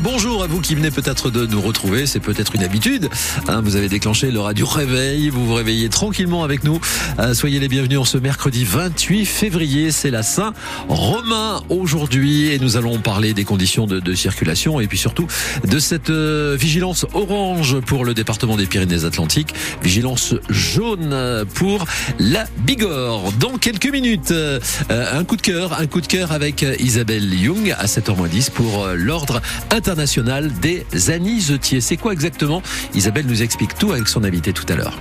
bonjour à vous qui venez peut-être de nous retrouver, c'est peut-être une habitude. Hein, vous avez déclenché le radio réveil, vous vous réveillez tranquillement avec nous. Euh, soyez les bienvenus en ce mercredi 28 février, c'est la Saint Romain aujourd'hui et nous allons parler des conditions de, circulation et puis surtout de cette euh, vigilance orange pour le département des Pyrénées-Atlantiques, vigilance jaune pour la Bigorre. Dans quelques minutes, euh, un coup de cœur, un coup de cœur avec Isabelle Young à 7h10 pour l'ordre international des anisetiers. C'est quoi exactement? Isabelle nous explique tout avec son invité tout à l'heure.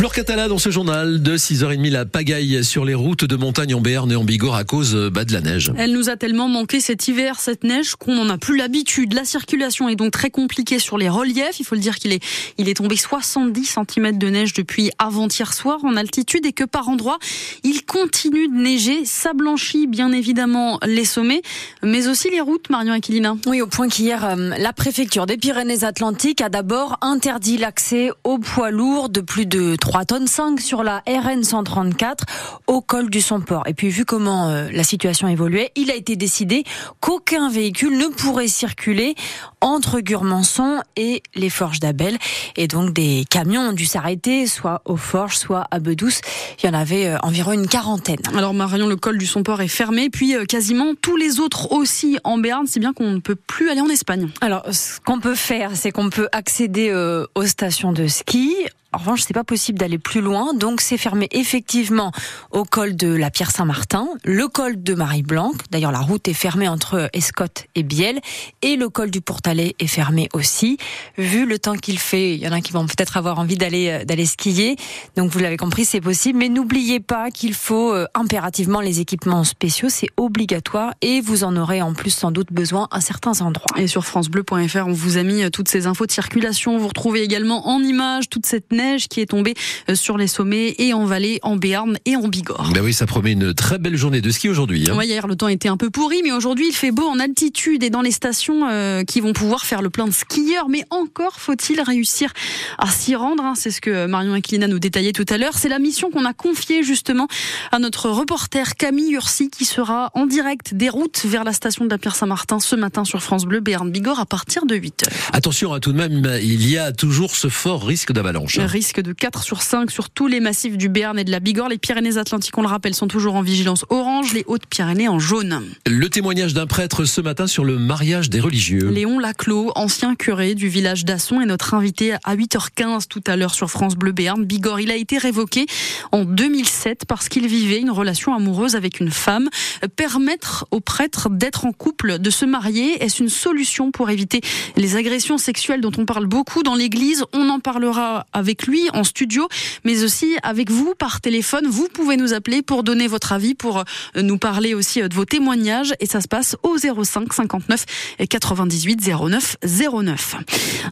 Flore Catala dans ce journal de 6h30, la pagaille sur les routes de montagne en Béarn et en Bigorre à cause euh, bah, de la neige. Elle nous a tellement manqué cet hiver, cette neige, qu'on n'en a plus l'habitude. La circulation est donc très compliquée sur les reliefs. Il faut le dire qu'il est, il est tombé 70 cm de neige depuis avant-hier soir en altitude et que par endroits, il continue de neiger. Ça blanchit bien évidemment les sommets, mais aussi les routes, Marion Aquilina. Oui, au point qu'hier, euh, la préfecture des Pyrénées-Atlantiques a d'abord interdit l'accès aux poids lourds de plus de 3 tonnes 5 sur la RN 134 au col du Somport. Et puis vu comment euh, la situation évoluait, il a été décidé qu'aucun véhicule ne pourrait circuler entre Gurmançon et les Forges d'Abel. Et donc des camions ont dû s'arrêter, soit aux Forges, soit à Bedouce. Il y en avait euh, environ une quarantaine. Alors Marion, le col du Somport est fermé, puis euh, quasiment tous les autres aussi en Béarn, c'est bien qu'on ne peut plus aller en Espagne. Alors ce qu'on peut faire, c'est qu'on peut accéder aux stations de ski en revanche, c'est pas possible d'aller plus loin, donc c'est fermé effectivement au col de la Pierre Saint-Martin, le col de Marie-Blanc. D'ailleurs, la route est fermée entre Escotte et Biel, et le col du Portalet est fermé aussi. Vu le temps qu'il fait, il y en a qui vont peut-être avoir envie d'aller euh, d'aller skier. Donc vous l'avez compris, c'est possible, mais n'oubliez pas qu'il faut euh, impérativement les équipements spéciaux, c'est obligatoire, et vous en aurez en plus sans doute besoin à certains endroits. Et sur francebleu.fr, on vous a mis euh, toutes ces infos de circulation. Vous retrouvez également en images toute cette neige qui est tombée euh, sur les sommets et en vallée, en Béarn et en Bigorre. Ben oui, ça promet une très belle journée de ski aujourd'hui. Hein. hier, le temps était un peu pourri, mais aujourd'hui, il fait beau en altitude et dans les stations euh, qui vont pouvoir faire le plein de skieurs. Mais encore faut-il réussir à s'y rendre. Hein. C'est ce que Marion Aquilina nous détaillait tout à l'heure. C'est la mission qu'on a confiée justement à notre reporter Camille Ursi qui sera en direct des routes vers la station de la Pierre Saint-Martin ce matin sur France Bleu Béarn Bigorre à partir de 8h. Attention, à hein, tout de même, il y a toujours ce fort risque d'avalanche risque de 4 sur 5 sur tous les massifs du Béarn et de la Bigorre. Les Pyrénées-Atlantiques, on le rappelle, sont toujours en vigilance orange, les Hautes-Pyrénées en jaune. Le témoignage d'un prêtre ce matin sur le mariage des religieux. Léon Laclos, ancien curé du village d'Asson, est notre invité à 8h15 tout à l'heure sur France Bleu Béarn. Bigorre, il a été révoqué en 2007 parce qu'il vivait une relation amoureuse avec une femme. Permettre aux prêtres d'être en couple, de se marier, est-ce une solution pour éviter les agressions sexuelles dont on parle beaucoup dans l'église? On en parlera avec lui en studio, mais aussi avec vous par téléphone. Vous pouvez nous appeler pour donner votre avis, pour euh, nous parler aussi euh, de vos témoignages. Et ça se passe au 05 59 98 09 09.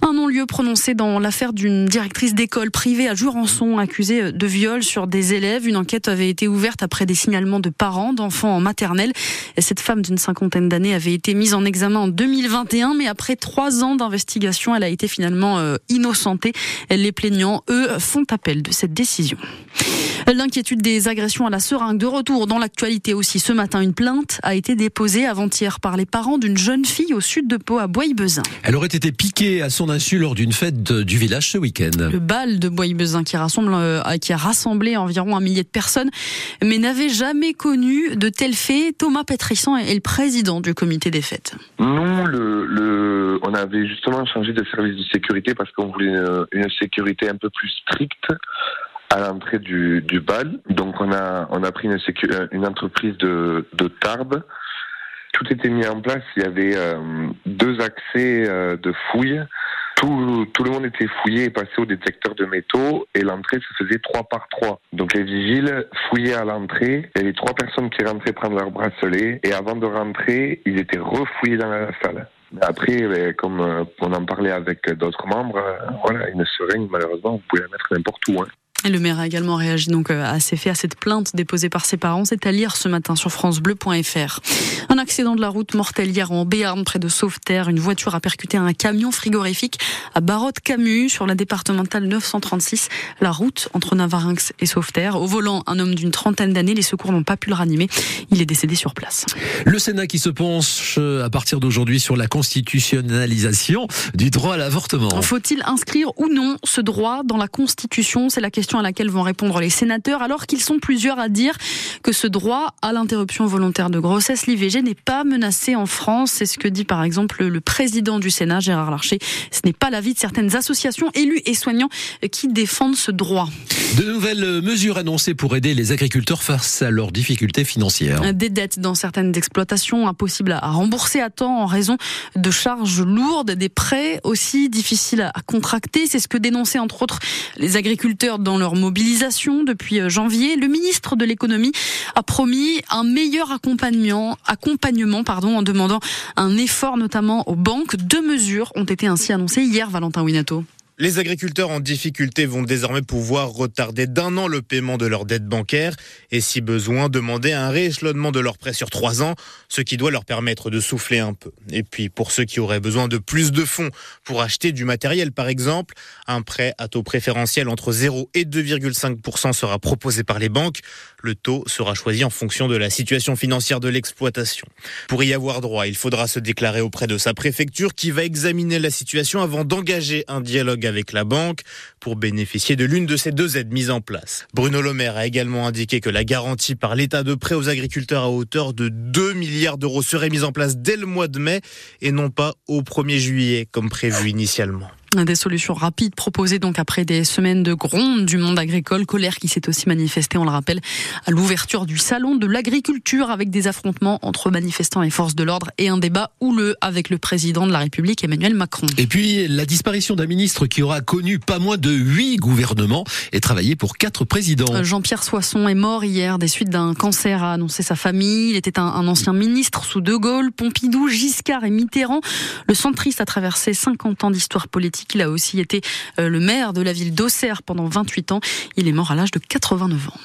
Un non-lieu prononcé dans l'affaire d'une directrice d'école privée à Jurançon accusée euh, de viol sur des élèves. Une enquête avait été ouverte après des signalements de parents d'enfants en maternelle. cette femme d'une cinquantaine d'années avait été mise en examen en 2021, mais après trois ans d'investigation, elle a été finalement innocentée. Les plaignants eux, font appel de cette décision. L'inquiétude des agressions à la seringue de retour dans l'actualité aussi. Ce matin, une plainte a été déposée avant-hier par les parents d'une jeune fille au sud de Pau, à Bois-Bezin. Elle aurait été piquée à son insu lors d'une fête du village ce week-end. Le bal de Bois-Bezin qui, rassemble, euh, qui a rassemblé environ un millier de personnes, mais n'avait jamais connu de tels faits. Thomas Pétrissan est le président du comité des fêtes. Non, le, on avait justement changé de service de sécurité parce qu'on voulait une sécurité un peu plus stricte à l'entrée du, bal. Donc on a on a pris une, une entreprise de, de Tarbes. Tout était mis en place. Il y avait euh, deux accès euh, de fouilles. Tout, tout, le monde était fouillé et passé au détecteur de métaux et l'entrée se faisait trois par trois. Donc les vigiles fouillaient à l'entrée, il y avait trois personnes qui rentraient prendre leur bracelet et avant de rentrer, ils étaient refouillés dans la salle. Après, ben, comme euh, on en parlait avec d'autres membres, voilà, une seringue, malheureusement, vous pouvez la mettre n'importe où. Hein. Le maire a également réagi donc euh, à ces faits, à cette plainte déposée par ses parents. C'est à lire ce matin sur francebleu.fr. Un accident de la route mortel hier en Béarn, près de Sauveterre. Une voiture a percuté un camion frigorifique à Barotte-Camus sur la départementale 936, la route entre Navarinx et Sauveterre. Au volant, un homme d'une trentaine d'années. Les secours n'ont pas pu le ranimer. Il est décédé sur place. Le Sénat qui se penche euh, à partir d'aujourd'hui sur la constitutionnalisation du droit à l'avortement. Faut-il inscrire ou non ce droit dans la Constitution? C'est la question à laquelle vont répondre les sénateurs, alors qu'ils sont plusieurs à dire que ce droit à l'interruption volontaire de grossesse, l'IVG, n'est pas menacé en France. C'est ce que dit par exemple le président du Sénat, Gérard Larcher. Ce n'est pas l'avis de certaines associations, élus et soignants qui défendent ce droit. De nouvelles mesures annoncées pour aider les agriculteurs face à leurs difficultés financières. Des dettes dans certaines exploitations impossibles à rembourser à temps en raison de charges lourdes, des prêts aussi difficiles à contracter. C'est ce que dénonçaient entre autres les agriculteurs dans leur mobilisation depuis euh, janvier. Le ministre de l'économie a promis un meilleur accompagnement, accompagnement en demandant un effort notamment aux banques. Deux mesures ont été ainsi annoncées hier, Valentin Winato. Les agriculteurs en difficulté vont désormais pouvoir retarder d'un an le paiement de leurs dettes bancaires et si besoin demander un rééchelonnement de leurs prêts sur trois ans, ce qui doit leur permettre de souffler un peu. Et puis pour ceux qui auraient besoin de plus de fonds pour acheter du matériel par exemple, un prêt à taux préférentiel entre 0 et 2,5% sera proposé par les banques. Le taux sera choisi en fonction de la situation financière de l'exploitation. Pour y avoir droit, il faudra se déclarer auprès de sa préfecture qui va examiner la situation avant d'engager un dialogue avec la banque pour bénéficier de l'une de ces deux aides mises en place. Bruno Le Maire a également indiqué que la garantie par l'État de prêt aux agriculteurs à hauteur de 2 milliards d'euros serait mise en place dès le mois de mai et non pas au 1er juillet comme prévu initialement. Des solutions rapides proposées donc après des semaines de gronde du monde agricole, colère qui s'est aussi manifestée, on le rappelle, à l'ouverture du salon de l'agriculture avec des affrontements entre manifestants et forces de l'ordre et un débat houleux avec le président de la République Emmanuel Macron. Et puis la disparition d'un ministre qui aura connu pas moins de huit gouvernements et travaillé pour quatre présidents. Jean-Pierre Soisson est mort hier des suites d'un cancer, a annoncé sa famille. Il était un, un ancien ministre sous De Gaulle, Pompidou, Giscard et Mitterrand. Le centriste a traversé 50 ans d'histoire politique il a aussi été euh, le maire de la ville d'Auxerre pendant 28 ans. Il est mort à l'âge de 89 ans.